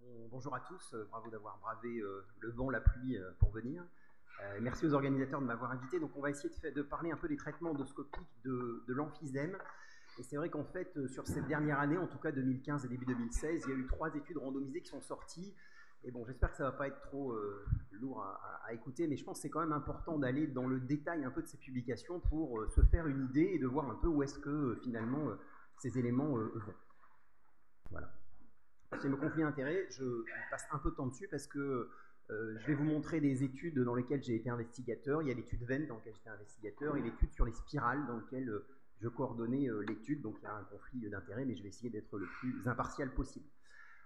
Bon, bonjour à tous, euh, bravo d'avoir bravé euh, le vent, la pluie euh, pour venir. Merci aux organisateurs de m'avoir invité. Donc on va essayer de, faire- de parler un peu des traitements endoscopiques de, de l'emphysème. Et c'est vrai qu'en fait, sur cette dernière année, en tout cas 2015 et début 2016, il y a eu trois études randomisées qui sont sorties. Et bon, j'espère que ça va pas être trop lourd à, écouter, mais je pense que c'est quand même important d'aller dans le détail un peu de ces publications pour se faire une idée et de voir un peu où est-ce que finalement ces éléments vont. Voilà. C'est me conflit d'intérêt, je passe un peu de temps dessus parce que euh, je vais vous montrer des études dans lesquelles j'ai été investigateur. Il y a l'étude Venn dans laquelle j'étais investigateur et l'étude sur les spirales dans laquelle euh, je coordonnais euh, l'étude. Donc il y a un conflit d'intérêt, mais je vais essayer d'être le plus impartial possible.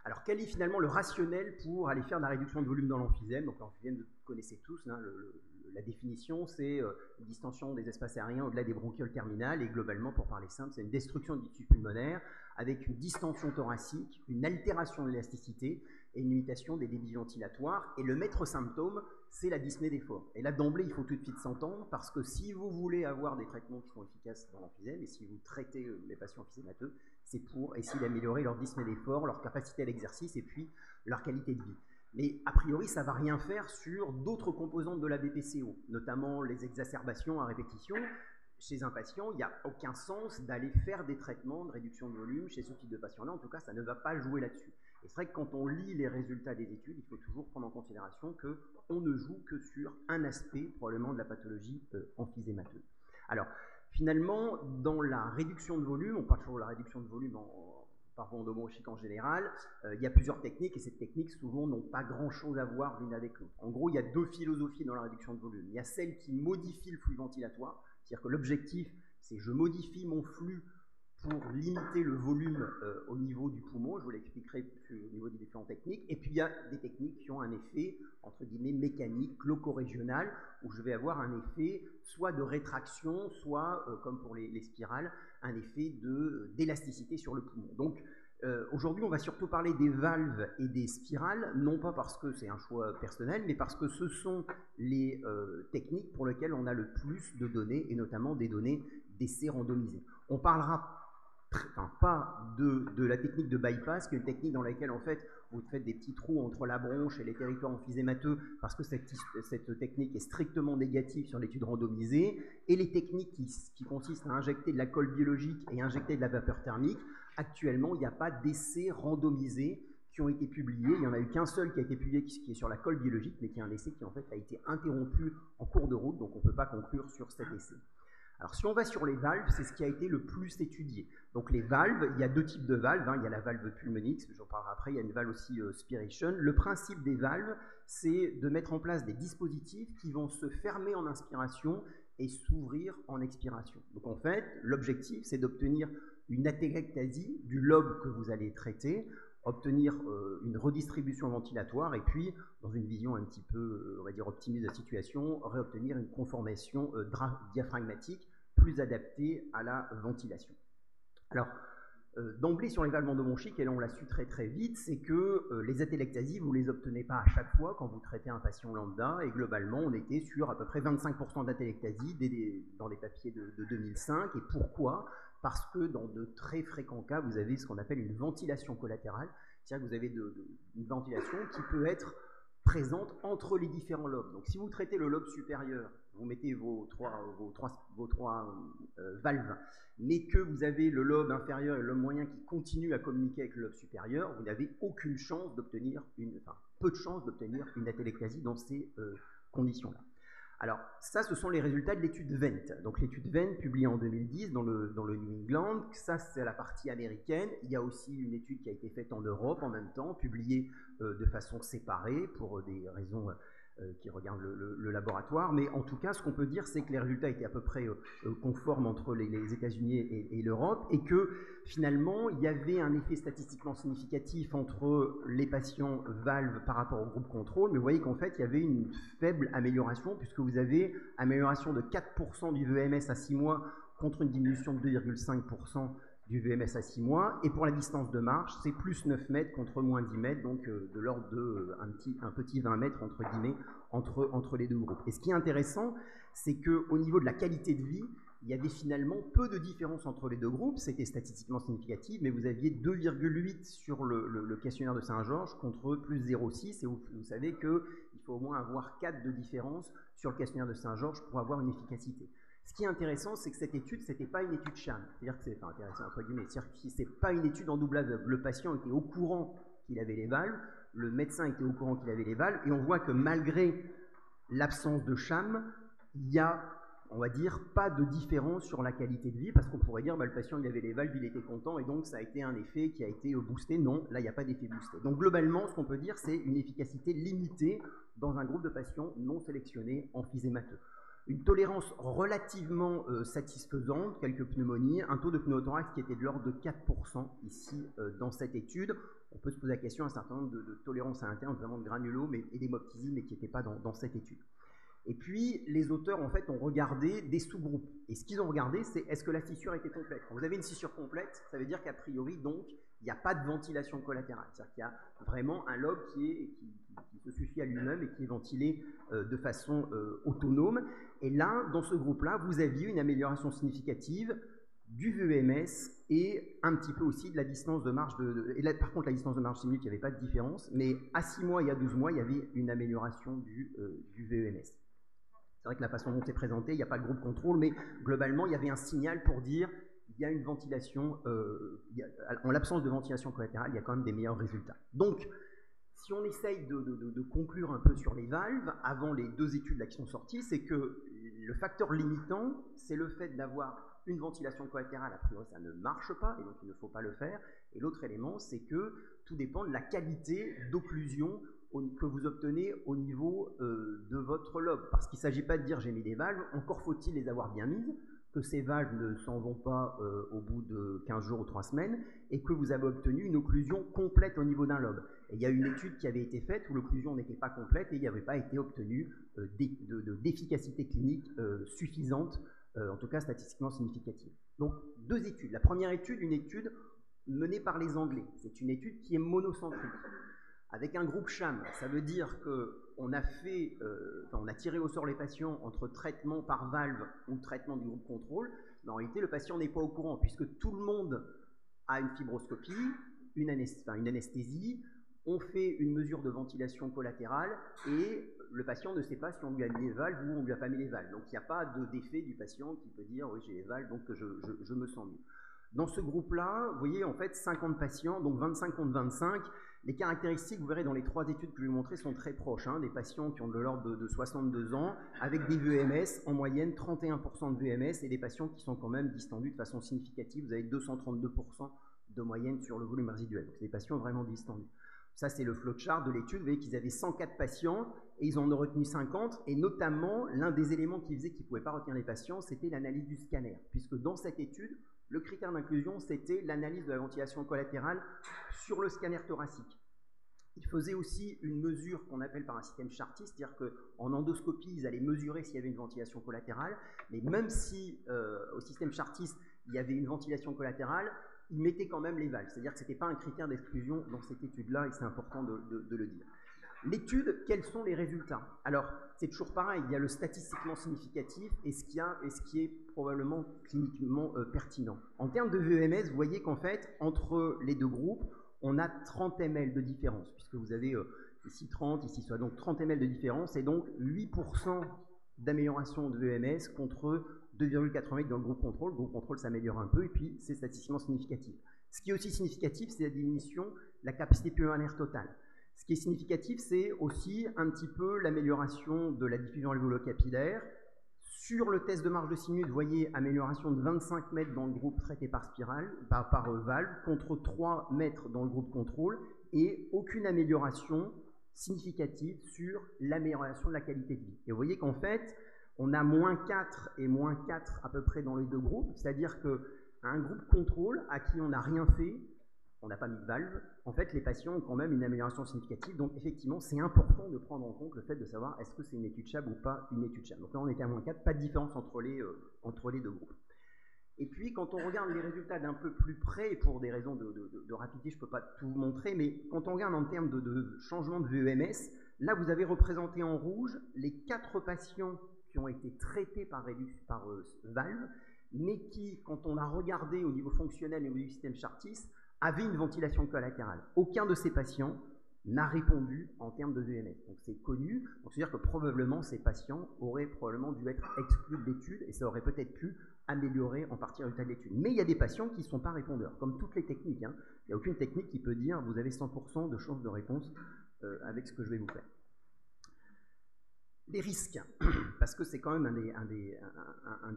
Alors quel est finalement le rationnel pour aller faire de la réduction de volume dans l'emphysème? Donc l'emphysème, vous connaissez tous, hein, le- le- la définition, c'est euh, une distension des espaces aériens au-delà des bronchioles terminales et globalement, pour parler simple, c'est une destruction du tissu pulmonaire avec une distension thoracique, une altération de l'élasticité et une limitation des débits ventilatoires. Et le maître symptôme, c'est la dyspnée d'effort. Et là, d'emblée, il faut tout de suite s'entendre, parce que si vous voulez avoir des traitements qui sont efficaces dans l'emphysème, et si vous traitez euh, les patients emphysémateux, c'est pour essayer d'améliorer leur dyspnée d'effort, leur capacité à l'exercice et puis leur qualité de vie. Mais a priori, ça ne va rien faire sur d'autres composantes de la BPCO, notamment les exacerbations à répétition. Chez un patient, il n'y a aucun sens d'aller faire des traitements de réduction de volume chez ce type de patient-là. En tout cas, ça ne va pas jouer là-dessus. Et c'est vrai que quand on lit les résultats des études, il faut toujours prendre en considération qu'on ne joue que sur un aspect, probablement, de la pathologie euh, emphysémateuse. Alors, finalement, dans la réduction de volume, on parle toujours de la réduction de volume en, par voie endomorphique en général, euh, il y a plusieurs techniques et ces techniques souvent n'ont pas grand-chose à voir l'une avec l'autre. En gros, il y a deux philosophies dans la réduction de volume. Il y a celle qui modifie le flux ventilatoire, c'est-à-dire que l'objectif, c'est je modifie mon flux pour limiter le volume euh, au niveau du poumon, je vous l'expliquerai au niveau des différentes techniques, et puis il y a des techniques qui ont un effet, entre guillemets, mécanique, loco-régional, où je vais avoir un effet soit de rétraction, soit, euh, comme pour les, les spirales, un effet de- d'élasticité sur le poumon. Donc euh, aujourd'hui, on va surtout parler des valves et des spirales, non pas parce que c'est un choix personnel, mais parce que ce sont les euh, techniques pour lesquelles on a le plus de données, et notamment des données d'essais randomisés. On parlera pas de, la technique de bypass, qui est une technique dans laquelle en fait vous faites des petits trous entre la bronche et les territoires emphysémateux, parce que cette, technique est strictement négative sur l'étude randomisée, et les techniques qui, consistent à injecter de la colle biologique et injecter de la vapeur thermique, actuellement il n'y a pas d'essais randomisés qui ont été publiés. Il n'y en a eu qu'un seul qui a été publié, qui qui est sur la colle biologique, mais qui est un essai qui en fait a été interrompu en cours de route, donc on ne peut pas conclure sur cet essai. Alors si on va sur les valves, c'est ce qui a été le plus étudié. Donc les valves, il y a deux types de valves. hein. Il y a la valve pulmonix, j'en parlerai après, il y a une valve aussi euh, spiration. Le principe des valves, c'est de mettre en place des dispositifs qui vont se fermer en inspiration et s'ouvrir en expiration. Donc en fait, l'objectif, c'est d'obtenir une atérectasie du lobe que vous allez traiter, obtenir euh, une redistribution ventilatoire et puis, dans une vision un petit peu, euh, on va dire, optimiste de la situation, réobtenir une conformation euh, diaphragmatique plus adaptée à la ventilation. Alors, d'emblée sur les valves endomorphiques, et là on l'a su très très vite, c'est que les atélectasies, vous ne les obtenez pas à chaque fois quand vous traitez un patient lambda, et globalement on était sur à peu près 25% d'atélectasie dans des papiers de, de 2005. Et pourquoi? Parce que dans de très fréquents cas, vous avez ce qu'on appelle une ventilation collatérale, c'est-à-dire que vous avez une ventilation qui peut être présente entre les différents lobes. Donc si vous traitez le lobe supérieur, vous mettez vos trois, vos trois, vos trois euh, valves, mais que vous avez le lobe inférieur et le lobe moyen qui continuent à communiquer avec le lobe supérieur, vous n'avez aucune chance d'obtenir une, enfin peu de chance d'obtenir une atélectasie dans ces euh, conditions-là. Alors, ça, ce sont les résultats de l'étude Vent. Donc, l'étude Vent, publiée en 2010 dans le, dans le New England, ça, c'est la partie américaine. Il y a aussi une étude qui a été faite en Europe en même temps, publiée euh, de façon séparée pour des raisons euh, qui regardent le, laboratoire. Mais en tout cas, ce qu'on peut dire, c'est que les résultats étaient à peu près euh, euh, conformes entre les, les États-Unis et, et l'Europe et que finalement, il y avait un effet statistiquement significatif entre les patients valves par rapport au groupe contrôle. Mais vous voyez qu'en fait, il y avait une faible amélioration puisque vous avez amélioration de 4% du VMS à 6 mois contre une diminution de 2,5% du VMS à 6 mois. Et pour la distance de marche, c'est plus 9 mètres contre moins 10 mètres, donc euh, de l'ordre de euh, un petit, un petit 20 mètres entre guillemets entre, les deux groupes. Et ce qui est intéressant, c'est qu'au niveau de la qualité de vie, il y avait finalement peu de différence entre les deux groupes, c'était statistiquement significatif, mais vous aviez 2,8 sur le, questionnaire de Saint-Georges contre plus 0,6, et vous, savez qu'il faut au moins avoir 4 de différence sur le questionnaire de Saint-Georges pour avoir une efficacité. Ce qui est intéressant, c'est que cette étude, ce n'était pas une étude sham. C'est-à-dire que c'est intéressant, entre guillemets. C'est-à-dire que ce pas une étude en double aveugle. Le patient était au courant qu'il avait les valves, le médecin était au courant qu'il avait les valves, et on voit que malgré l'absence de sham, il y a on va dire, pas de différence sur la qualité de vie, parce qu'on pourrait dire, bah, le patient, il avait les valves, il était content, et donc ça a été un effet qui a été boosté. Non, là, il n'y a pas d'effet boosté. Donc globalement, ce qu'on peut dire, c'est une efficacité limitée dans un groupe de patients non sélectionnés en. Une tolérance relativement euh, satisfaisante, quelques pneumonies, un taux de pneumothorax qui était de l'ordre de 4% ici euh, dans cette étude. On peut se poser la question un certain nombre de, tolérances à l'interne, notamment de granulos et d'hémoptysie, mais qui n'étaient pas dans cette étude. Et puis, les auteurs, en fait, ont regardé des sous-groupes. Et ce qu'ils ont regardé, c'est est-ce que la fissure était complète? Quand vous avez une fissure complète, ça veut dire qu'a priori, donc, il n'y a pas de ventilation collatérale. C'est-à-dire qu'il y a vraiment un lobe qui, se suffit à lui-même et qui est ventilé euh, de façon euh, autonome. Et là, dans ce groupe-là, vous aviez une amélioration significative du VEMS et un petit peu aussi de la distance de marche. De, et là, par contre, la distance de marche 6 minutes, il n'y avait pas de différence. Mais à 6 mois et à 12 mois, il y avait une amélioration du, euh, du VEMS. C'est vrai que la façon dont c'est présenté, il n'y a pas de groupe contrôle, mais globalement, il y avait un signal pour dire il y a une ventilation, euh, en l'absence de ventilation collatérale, il y a quand même des meilleurs résultats. Donc, si on essaye de, conclure un peu sur les valves, avant les deux études là qui sont sorties, c'est que le facteur limitant, c'est le fait d'avoir une ventilation collatérale, a priori ça ne marche pas, et donc il ne faut pas le faire. Et l'autre élément, c'est que tout dépend de la qualité d'occlusion que vous obtenez au niveau euh, de votre lobe. Parce qu'il ne s'agit pas de dire j'ai mis des valves, encore faut-il les avoir bien mises, que ces valves ne s'en vont pas euh, au bout de 15 jours ou 3 semaines, et que vous avez obtenu une occlusion complète au niveau d'un lobe. Et il y a une étude qui avait été faite où l'occlusion n'était pas complète et il n'y avait pas été obtenu euh, d'efficacité clinique suffisante, en tout cas statistiquement significative. Donc deux études. La première étude, une étude menée par les Anglais. C'est une étude qui est monocentrique avec un groupe sham. Ça veut dire qu'on euh, a tiré au sort les patients entre traitement par valve ou traitement du groupe contrôle. Mais en réalité, le patient n'est pas au courant puisque tout le monde a une fibroscopie, une, anesthésie, on fait une mesure de ventilation collatérale et le patient ne sait pas si on lui a mis les valves ou on lui a pas mis les valves. Donc il n'y a pas d'effet du patient qui peut dire oui j'ai les valves donc je me sens mieux. Dans ce groupe-là, vous voyez en fait 50 patients, donc 25 contre 25, les caractéristiques, vous verrez dans les trois études que je vais vous montrer, sont très proches. Hein. des patients qui ont de l'ordre de, 62 ans, avec des VEMS, en moyenne 31% de VEMS, et des patients qui sont quand même distendus de façon significative. Vous avez 232% de moyenne sur le volume résiduel. Donc, c'est des patients vraiment distendus. Ça, c'est le flowchart de l'étude. Vous voyez qu'ils avaient 104 patients et ils en ont retenu 50. Et notamment, l'un des éléments qui faisait qu'ils ne pouvaient pas retenir les patients, c'était l'analyse du scanner. Puisque dans cette étude, le critère d'inclusion, c'était l'analyse de la ventilation collatérale sur le scanner thoracique. Il faisait aussi une mesure qu'on appelle par un système Chartis, c'est-à-dire qu'en endoscopie, ils allaient mesurer s'il y avait une ventilation collatérale, mais même si euh, au système Chartis, il y avait une ventilation collatérale, ils mettaient quand même les valves. C'est-à-dire que ce n'était pas un critère d'exclusion dans cette étude-là, et c'est important de, le dire. L'étude, quels sont les résultats? Alors, c'est toujours pareil, il y a le statistiquement significatif et ce, qui, a, et ce qui est probablement cliniquement euh, pertinent. En termes de VEMS, vous voyez qu'en fait, entre les deux groupes, on a 30 ml de différence, puisque vous avez euh, ici 30, ici soit donc 30 ml de différence, et donc 8% d'amélioration de VMS contre 2,88 dans le groupe contrôle. Le groupe contrôle s'améliore un peu, et puis c'est statistiquement significatif. Ce qui est aussi significatif, c'est la diminution de la capacité pulmonaire totale. Ce qui est significatif, c'est aussi un petit peu l'amélioration de la diffusion alvéolo-capillaire, sur le test de marge de sinus, vous voyez amélioration de 25 mètres dans le groupe traité par spirale, par, euh, valve, contre 3 mètres dans le groupe contrôle, et aucune amélioration significative sur l'amélioration de la qualité de vie. Et vous voyez qu'en fait, on a moins 4 et moins 4 à peu près dans les deux groupes, c'est-à-dire qu'un groupe contrôle à qui on n'a rien fait, on n'a pas mis de valve, en fait, les patients ont quand même une amélioration significative. Donc, effectivement, c'est important de prendre en compte le fait de savoir est-ce que c'est une étude CHAB ou pas une étude CHAB. Donc là, on était à moins 4, pas de différence entre les, euh, entre les deux groupes. Et puis, quand on regarde les résultats d'un peu plus près, et pour des raisons de, rapidité, je ne peux pas tout vous montrer, mais quand on regarde en termes de, changement de VEMS, là, vous avez représenté en rouge les quatre patients qui ont été traités par, par euh, valve mais qui, quand on a regardé au niveau fonctionnel et au niveau du système Chartis, avait une ventilation collatérale. Aucun de ces patients n'a répondu en termes de VMS. Donc c'est connu, c'est-à-dire que probablement ces patients auraient probablement dû être exclus de l'étude et ça aurait peut-être pu améliorer en partie le résultat de l'étude. Mais il y a des patients qui ne sont pas répondeurs, comme toutes les techniques. Hein. Il n'y a aucune technique qui peut dire vous avez 100% de chances de réponse euh, avec ce que je vais vous faire. Les risques, parce que c'est quand même un des, des,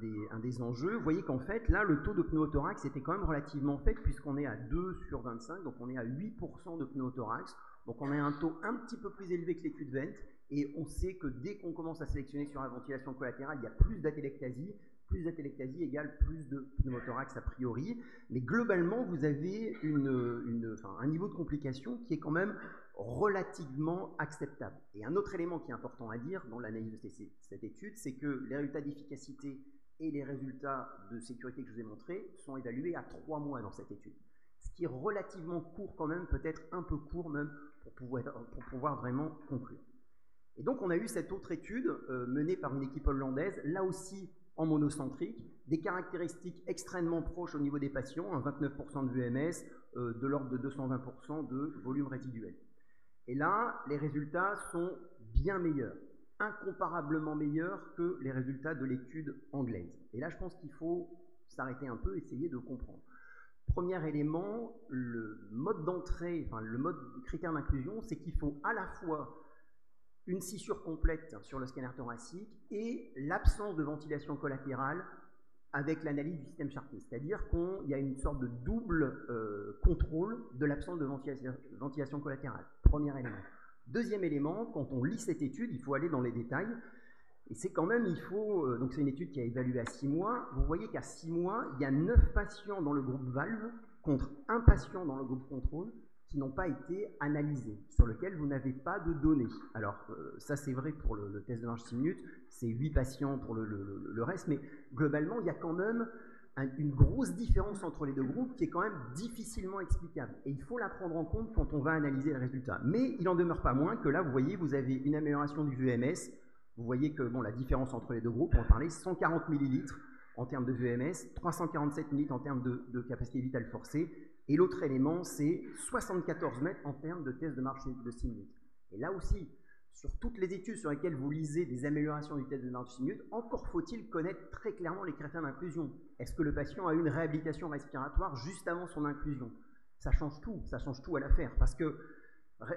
des, des, enjeux. Vous voyez qu'en fait, là, le taux de pneumothorax était quand même relativement faible, puisqu'on est à 2 sur 25, donc on est à 8% de pneumothorax. Donc on a un taux un petit peu plus élevé que l'étude vente, et on sait que dès qu'on commence à sélectionner sur la ventilation collatérale, il y a plus d'atélectasie, plus d'atélectasie égale plus de pneumothorax a priori, mais globalement vous avez un niveau de complication qui est quand même relativement acceptable. Et un autre élément qui est important à dire dans l'analyse de cette étude, c'est que les résultats d'efficacité et les résultats de sécurité que je vous ai montrés sont évalués à trois mois dans cette étude. Ce qui est relativement court quand même, peut-être un peu court même pour pouvoir, vraiment conclure. Et donc on a eu cette autre étude euh, menée par une équipe hollandaise, là aussi en monocentrique, des caractéristiques extrêmement proches au niveau des patients, 29% de VMS, euh, de l'ordre de 220% de volume résiduel. Et là, les résultats sont bien meilleurs, incomparablement meilleurs que les résultats de l'étude anglaise. Et là, je pense qu'il faut s'arrêter un peu, essayer de comprendre. Premier élément, le mode d'entrée, enfin le mode critère d'inclusion, c'est qu'il faut à la fois une scissure complète sur le scanner thoracique et l'absence de ventilation collatérale avec l'analyse du système Chartier. C'est-à-dire qu'il y a une sorte de double euh, contrôle de l'absence de ventilation, collatérale. Premier élément. Deuxième élément, quand on lit cette étude, il faut aller dans les détails. Et c'est quand même, il faut, euh, donc c'est une étude qui a évalué à 6 mois. Vous voyez qu'à 6 mois, il y a 9 patients dans le groupe valve contre un patient dans le groupe contrôle qui n'ont pas été analysés, sur lesquels vous n'avez pas de données. Alors, euh, ça c'est vrai pour le, test de marche 6 minutes, c'est 8 patients pour le, reste, mais globalement, il y a quand même une grosse différence entre les deux groupes qui est quand même difficilement explicable. Et il faut la prendre en compte quand on va analyser les résultats. Mais il n'en demeure pas moins que là, vous voyez, vous avez une amélioration du VMS. Vous voyez que bon, la différence entre les deux groupes, on parler 140 millilitres en termes de VMS, 347 millilitres en termes de capacité vitale forcée, et l'autre élément, c'est 74 mètres en termes de test de marche de 6 minutes. Et là aussi, sur toutes les études sur lesquelles vous lisez des améliorations du test de marche de 6 minutes, encore faut-il connaître très clairement les critères d'inclusion. Est-ce que le patient a eu une réhabilitation respiratoire juste avant son inclusion? Ça change tout, ça change tout à l'affaire. Parce que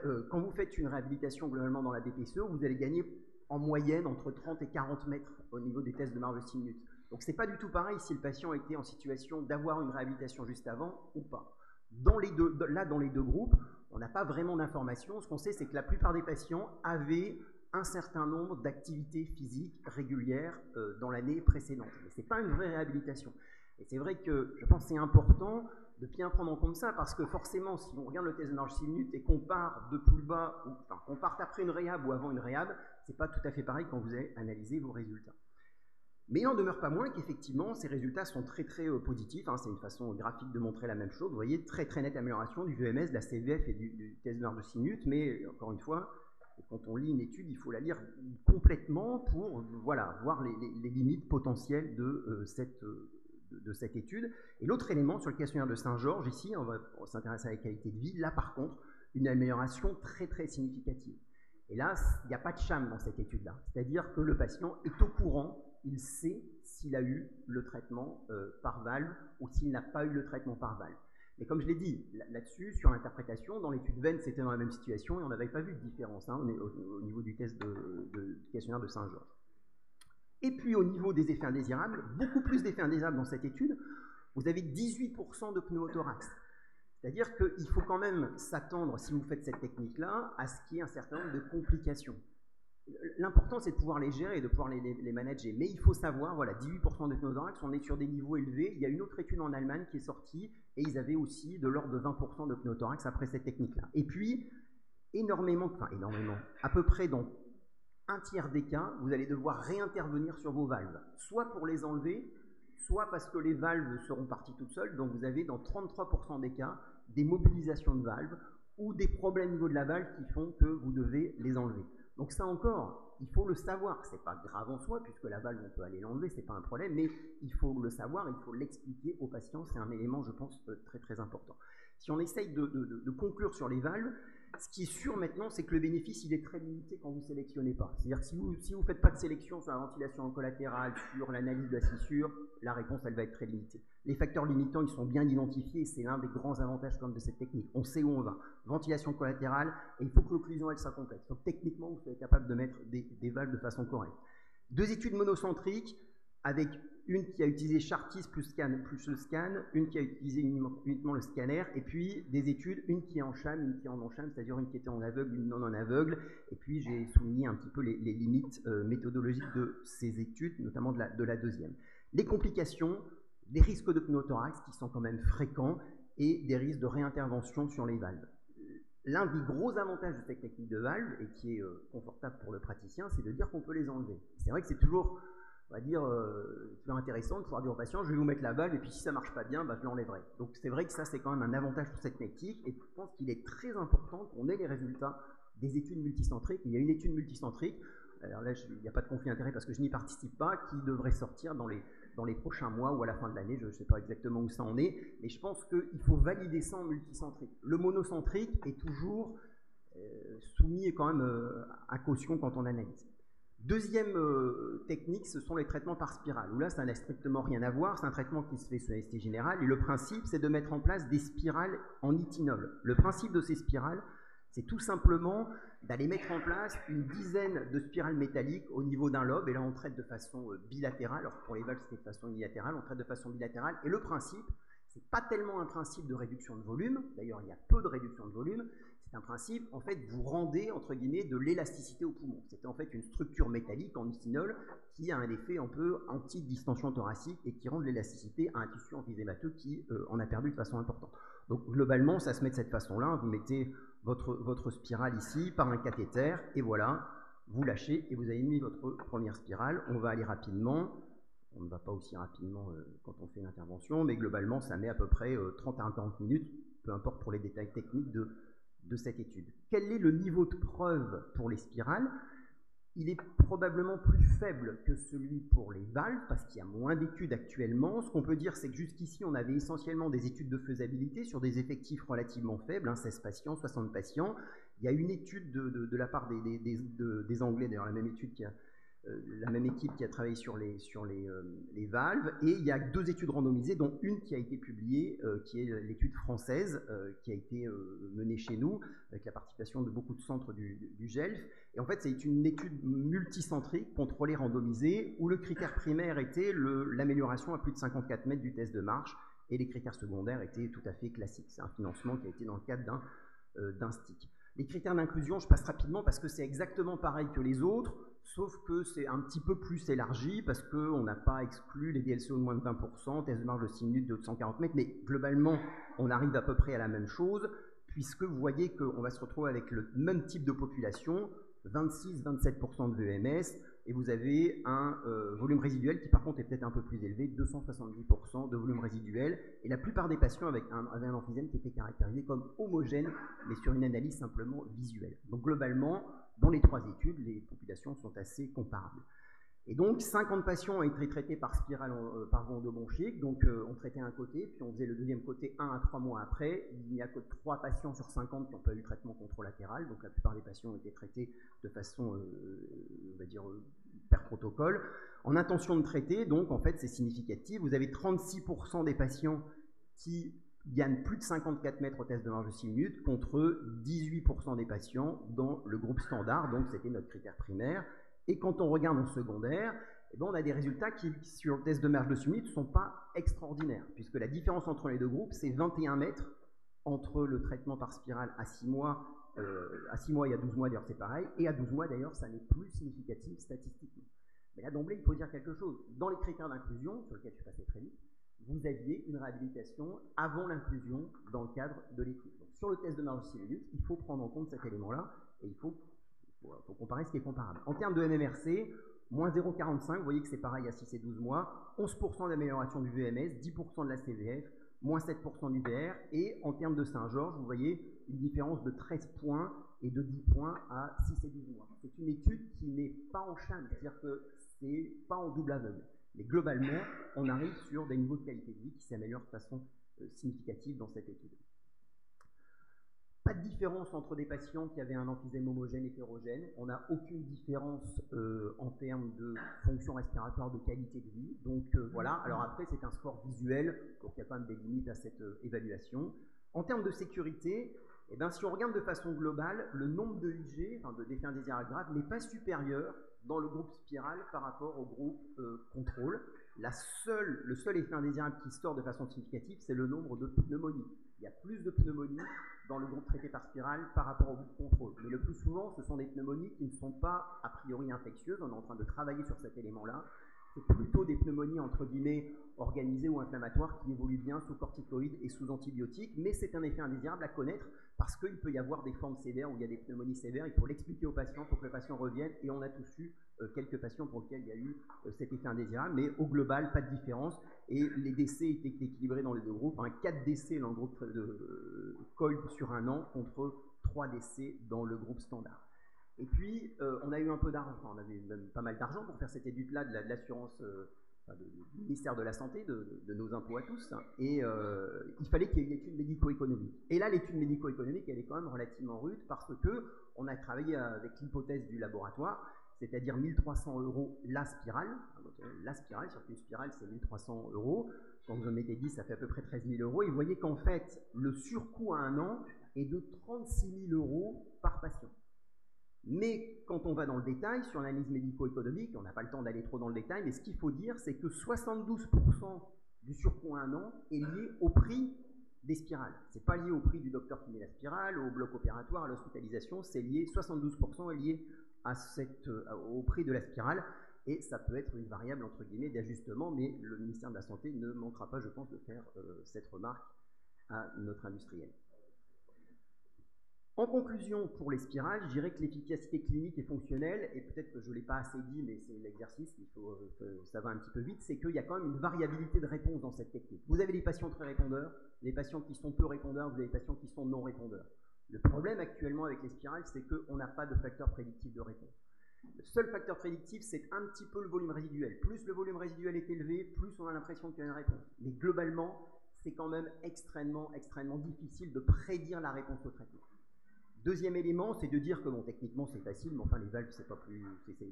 euh, quand vous faites une réhabilitation globalement dans la DPCE, vous allez gagner en moyenne entre 30 et 40 mètres au niveau des tests de marche de 6 minutes. Donc c'est pas du tout pareil si le patient était en situation d'avoir une réhabilitation juste avant ou pas. Dans les deux, là, dans les deux groupes, on n'a pas vraiment d'informations. Ce qu'on sait, c'est que la plupart des patients avaient un certain nombre d'activités physiques régulières euh, dans l'année précédente. Mais ce n'est pas une vraie réhabilitation. Et c'est vrai que je pense que c'est important de bien prendre en compte ça, parce que forcément, si on regarde le test de marche 6 minutes et qu'on part de plus bas, ou, qu'on parte après une réhab ou avant une réhab, c'est pas tout à fait pareil quand vous avez analysé vos résultats. Mais il n'en demeure pas moins qu'effectivement, ces résultats sont très très euh, positifs. Hein. c'est une façon graphique de montrer la même chose. Vous voyez, très très nette amélioration du VMS, de la CVF et du, test de de 6 minutes. Mais encore une fois, quand on lit une étude, il faut la lire complètement pour voilà, voir les, limites potentielles de, euh, cette, euh, de, cette étude. Et l'autre élément sur le questionnaire de Saint-Georges, ici, on va s'intéresser à la qualité de vie. Là, par contre, une amélioration très très significative. Et là, il n'y a pas de cham dans cette étude-là. C'est-à-dire que le patient est au courant il sait s'il a eu le traitement euh, par valve ou s'il n'a pas eu le traitement par valve. Mais comme je l'ai dit, là-dessus, sur l'interprétation, dans l'étude veine, c'était dans la même situation et on n'avait pas vu de différence hein, au, niveau du test de, questionnaire de Saint-Georges. Et puis au niveau des effets indésirables, beaucoup plus d'effets indésirables dans cette étude, vous avez 18% de pneumothorax. C'est-à-dire qu'il faut quand même s'attendre, si vous faites cette technique-là, à ce qu'il y ait un certain nombre de complications. L'important, c'est de pouvoir les gérer et de pouvoir les, manager. Mais il faut savoir, voilà, 18% de pneumothorax, on est sur des niveaux élevés. Il y a une autre étude en Allemagne qui est sortie et ils avaient aussi de l'ordre de 20% de pneumothorax après cette technique-là. Et puis, énormément, enfin énormément, à peu près dans un tiers des cas, vous allez devoir réintervenir sur vos valves, soit pour les enlever, soit parce que les valves seront parties toutes seules. Donc vous avez dans 33% des cas des mobilisations de valves ou des problèmes au niveau de la valve qui font que vous devez les enlever. Donc ça encore, il faut le savoir. C'est pas grave en soi, puisque la valve, on peut aller l'enlever, c'est pas un problème, mais il faut le savoir, il faut l'expliquer aux patients. C'est un élément, je pense, euh, très très important. Si on essaye de, conclure sur les valves, ce qui est sûr maintenant, c'est que le bénéfice, il est très limité quand vous ne sélectionnez pas. C'est-à-dire que si vous ne faites pas de sélection sur la ventilation en collatérale, sur l'analyse de la fissure, la réponse, elle va être très limitée. Les facteurs limitants, ils sont bien identifiés, c'est l'un des grands avantages de cette technique. On sait où on va. Ventilation collatérale, et il faut que l'occlusion, elle soit complète. Donc techniquement, vous êtes capable de mettre des, des valves de façon correcte. Deux études monocentriques, avec une qui a utilisé Chartis plus scan plus le scan, une qui a utilisé uniquement le scanner, et puis des études, une qui est en cham, une qui est en non-cham, c'est-à-dire une qui était en aveugle, une non en aveugle, et puis j'ai souligné un petit peu les, limites euh, méthodologiques de ces études, notamment de la, de la deuxième. Les complications, des risques de pneumothorax qui sont quand même fréquents, et des risques de réintervention sur les valves. L'un des gros avantages de cette technique de valve, et qui est euh, confortable pour le praticien, c'est de dire qu'on peut les enlever. C'est vrai que c'est toujours on va dire, euh, toujours intéressant de pouvoir dire au patient, je vais vous mettre la valve, et puis si ça marche pas bien, bah, je l'enlèverai. Donc c'est vrai que ça, c'est quand même un avantage pour cette technique, et je pense qu'il est très important qu'on ait les résultats des études multicentriques. Il y a une étude multicentrique, alors là, il n'y a pas de conflit d'intérêt parce que je n'y participe pas, qui devrait sortir dans les, dans les prochains mois ou à la fin de l'année, je ne sais pas exactement où ça en est, mais je pense qu'il faut valider ça en multicentrique. Le monocentrique est toujours euh, soumis quand même euh, à caution quand on analyse. Deuxième euh, technique, ce sont les traitements par spirale, là, ça n'a strictement rien à voir, c'est un traitement qui se fait sous anesthésie générale, et le principe, c'est de mettre en place des spirales en itinol. Le principe de ces spirales, c'est tout simplement d'aller mettre en place une dizaine de spirales métalliques au niveau d'un lobe, et là, on traite de façon euh, bilatérale, alors pour les valves, c'est de façon unilatérale, on traite de façon bilatérale, et le principe, c'est pas tellement un principe de réduction de volume, d'ailleurs, il y a peu de réduction de volume, c'est un principe, en fait, vous rendez, entre guillemets, de l'élasticité au poumon. C'est en fait une structure métallique en itinol qui a un effet un peu anti-distension thoracique et qui rend de l'élasticité à un tissu emphysémateux qui euh, en a perdu de façon importante. Donc, globalement, ça se met de cette façon-là. Vous mettez votre, votre spirale ici par un cathéter et voilà, vous lâchez et vous avez mis votre première spirale. On va aller rapidement. On ne va pas aussi rapidement euh, quand on fait l'intervention, mais globalement, ça met à peu près 30 euh, à 40 minutes, peu importe pour les détails techniques, de de cette étude. Quel est le niveau de preuve pour les spirales? Il est probablement plus faible que celui pour les valves, parce qu'il y a moins d'études actuellement. Ce qu'on peut dire, c'est que jusqu'ici, on avait essentiellement des études de faisabilité sur des effectifs relativement faibles, 16 hein, patients, 60 patients. Il y a une étude de, la part des, des Anglais, d'ailleurs la même étude qui a la même équipe qui a travaillé sur, les, sur les, euh, les, valves, et il y a deux études randomisées, dont une qui a été publiée, euh, qui est l'étude française, qui a été menée chez nous, avec la participation de beaucoup de centres du, du GELF. Et en fait, c'est une étude multicentrique, contrôlée, randomisée, où le critère primaire était l'amélioration à plus de 54 mètres du test de marche, et les critères secondaires étaient tout à fait classiques. C'est un financement qui a été dans le cadre d'un stick. Les critères d'inclusion, je passe rapidement parce que c'est exactement pareil que les autres sauf que c'est un petit peu plus élargi parce qu'on n'a pas exclu les DLCO de moins de 20%, test de marge de 6 minutes de 140 mètres, mais globalement, on arrive à peu près à la même chose, puisque vous voyez qu'on va se retrouver avec le même type de population, 26-27% de VMS, et vous avez un euh, volume résiduel qui par contre est peut-être un peu plus élevé, 270% de volume résiduel, et la plupart des patients un, avec un emphysème qui était caractérisé comme homogène, mais sur une analyse simplement visuelle. Donc globalement, dans les trois études, les populations sont assez comparables. Et donc, 50 patients ont été traités par spirale euh, par voie endobronchique. Donc, euh, on traitait un côté, puis on faisait le deuxième côté un à trois mois après. Il n'y a que trois patients sur 50 qui n'ont pas eu traitement controlatéral. Donc, la plupart des patients ont été traités de façon, euh, on va dire, per protocole. En intention de traiter, donc, en fait, c'est significatif. Vous avez 36% des patients qui gagnent plus de 54 mètres au test de marge de 6 minutes contre 18% des patients dans le groupe standard, donc c'était notre critère primaire. Et quand on regarde en secondaire, eh ben, on a des résultats qui, sur le test de marge de 6 minutes, ne sont pas extraordinaires, puisque la différence entre les deux groupes, c'est 21 mètres entre le traitement par spirale à 6 mois, euh, à 6 mois et à 12 mois, d'ailleurs c'est pareil, et à 12 mois d'ailleurs, ça n'est plus significatif statistiquement. Mais là d'emblée, il faut dire quelque chose. Dans les critères d'inclusion, sur lesquels je suis passé très vite, vous aviez une réhabilitation avant l'inclusion dans le cadre de l'étude. Sur le test de marge minutes, il faut prendre en compte cet élément-là et il faut, comparer ce qui est comparable. En termes de MMRC, moins 0,45, vous voyez que c'est pareil à 6 et 12 mois, 11% d'amélioration du VMS, 10% de la CVF, moins 7% du VR, et en termes de Saint-Georges, vous voyez une différence de 13 points et de 10 points à 6 et 12 mois. C'est une étude qui n'est pas en chaîne, c'est-à-dire que c'est pas en double aveugle. Mais globalement, on arrive sur des niveaux de qualité de vie qui s'améliorent de façon euh, significative dans cette étude. Pas de différence entre des patients qui avaient un emphysème homogène et hétérogène. On n'a aucune différence euh, en termes de fonction respiratoire, de qualité de vie. Donc euh, voilà. Alors après, c'est un score visuel, donc il y a quand même des limites à cette évaluation. En termes de sécurité, eh bien, si on regarde de façon globale, le nombre de IG, enfin de défis indésirables graves, n'est pas supérieur dans le groupe spiral par rapport au groupe euh, contrôle. Le seul effet indésirable qui sort de façon significative, c'est le nombre de pneumonies. Il y a plus de pneumonies dans le groupe traité par spirale par rapport au groupe contrôle. Mais le plus souvent, ce sont des pneumonies qui ne sont pas a priori infectieuses. On est en train de travailler sur cet élément-là c'est plutôt des pneumonies entre guillemets organisées ou inflammatoires qui évoluent bien sous corticoïdes et sous antibiotiques, mais c'est un effet indésirable à connaître parce qu'il peut y avoir des formes sévères où il y a des pneumonies sévères, il faut l'expliquer au patient pour que le patient revienne, et on a tous eu euh, quelques patients pour lesquels il y a eu euh, cet effet indésirable, mais au global, pas de différence, et les décès étaient équilibrés dans les deux groupes, hein, 4 décès dans le groupe de euh, sur un an contre 3 décès dans le groupe standard. Et puis, euh, on a eu un peu d'argent, on avait même pas mal d'argent pour faire cette étude-là de l'assurance euh, du ministère de la Santé, de, nos impôts à tous, et euh, il fallait qu'il y ait une étude médico-économique. Et là, l'étude médico-économique, elle est quand même relativement rude parce que on a travaillé avec l'hypothèse du laboratoire, c'est-à-dire 1300 euros la spirale. La spirale, sur une spirale, c'est 1300 euros. Quand vous en mettez 10, ça fait à peu près 13 000 euros. Et vous voyez qu'en fait, le surcoût à un an est de 36 000 euros par patient. Mais quand on va dans le détail, sur l'analyse médico-économique, on n'a pas le temps d'aller trop dans le détail, mais ce qu'il faut dire, c'est que 72% du surcoût à un an est lié au prix des spirales. Ce n'est pas lié au prix du docteur qui met la spirale, au bloc opératoire, à l'hospitalisation, c'est lié, 72% est lié euh, au prix de la spirale, et ça peut être une variable, entre guillemets, d'ajustement, mais le ministère de la Santé ne manquera pas, je pense, de faire euh, cette remarque à notre industriel. En conclusion, pour les spirales, je dirais que l'efficacité clinique et fonctionnelle, et peut-être que je ne l'ai pas assez dit, mais c'est l'exercice, euh, ça va un petit peu vite, c'est qu'il y a quand même une variabilité de réponse dans cette technique. Vous avez des patients très répondeurs, des patients qui sont peu répondeurs, vous avez des patients qui sont non répondeurs. Le problème actuellement avec les spirales, c'est qu'on n'a pas de facteur prédictif de réponse. Le seul facteur prédictif, c'est un petit peu le volume résiduel. Plus le volume résiduel est élevé, plus on a l'impression qu'il y a une réponse. Mais globalement, c'est quand même extrêmement, extrêmement difficile de prédire la réponse au traitement. Deuxième élément, c'est de dire que bon, techniquement c'est facile, mais enfin les valves c'est pas plus,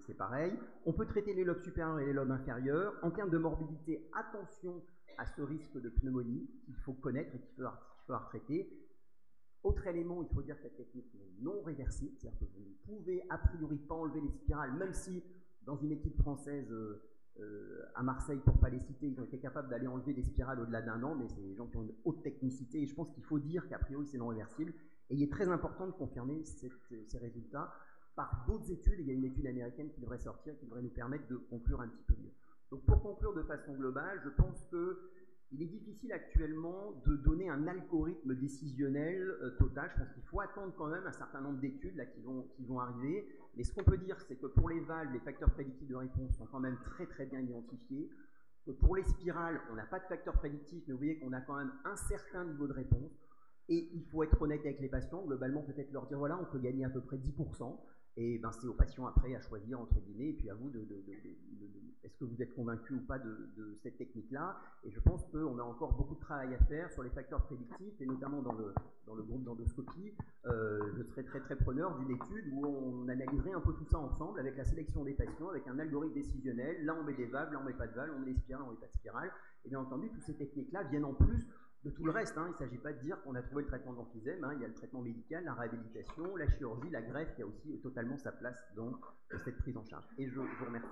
c'est pareil. On peut traiter les lobes supérieurs et les lobes inférieurs. En termes de morbidité, attention à ce risque de pneumonie qu'il faut connaître et qu'il faut, faut traiter. Autre élément, il faut dire que cette technique est non réversible, c'est-à-dire que vous ne pouvez a priori pas enlever les spirales, même si dans une équipe française euh, euh, à Marseille, pour ne pas les citer, ils ont été capables d'aller enlever des spirales au-delà d'un an, mais c'est des gens qui ont une haute technicité, et je pense qu'il faut dire qu'a priori c'est non réversible. Et il est très important de confirmer ces résultats par d'autres études. Il y a une étude américaine qui devrait sortir, qui devrait nous permettre de conclure un petit peu mieux. Donc pour conclure de façon globale, je pense qu'il est difficile actuellement de donner un algorithme décisionnel euh, total. Je pense qu'il faut attendre quand même un certain nombre d'études là qui vont, arriver. Mais ce qu'on peut dire, c'est que pour les valves, les facteurs prédictifs de réponse sont quand même très très bien identifiés. Que pour les spirales, on n'a pas de facteurs prédictifs, mais vous voyez qu'on a quand même un certain niveau de réponse. Et il faut être honnête avec les patients, globalement peut-être leur dire voilà, on peut gagner à peu près 10%, et ben c'est aux patients après à choisir entre guillemets, et puis à vous de, est-ce que vous êtes convaincu ou pas de, cette technique-là. Et je pense qu'on a encore beaucoup de travail à faire sur les facteurs prédictifs, et notamment dans le, dans le groupe d'endoscopie. Euh, je serais très très preneur d'une étude où on analyserait un peu tout ça ensemble avec la sélection des patients, avec un algorithme décisionnel. Là on met des valves, là on met pas de valves, on met des spirales, on met pas de spirales. Et bien entendu, toutes ces techniques-là viennent en plus de tout le reste. Hein. Il ne s'agit pas de dire qu'on a trouvé le traitement de l'emphysème. Hein. Il y a le traitement médical, la réhabilitation, la chirurgie, la greffe. Y a aussi totalement sa place dans cette prise en charge. Et je vous remercie.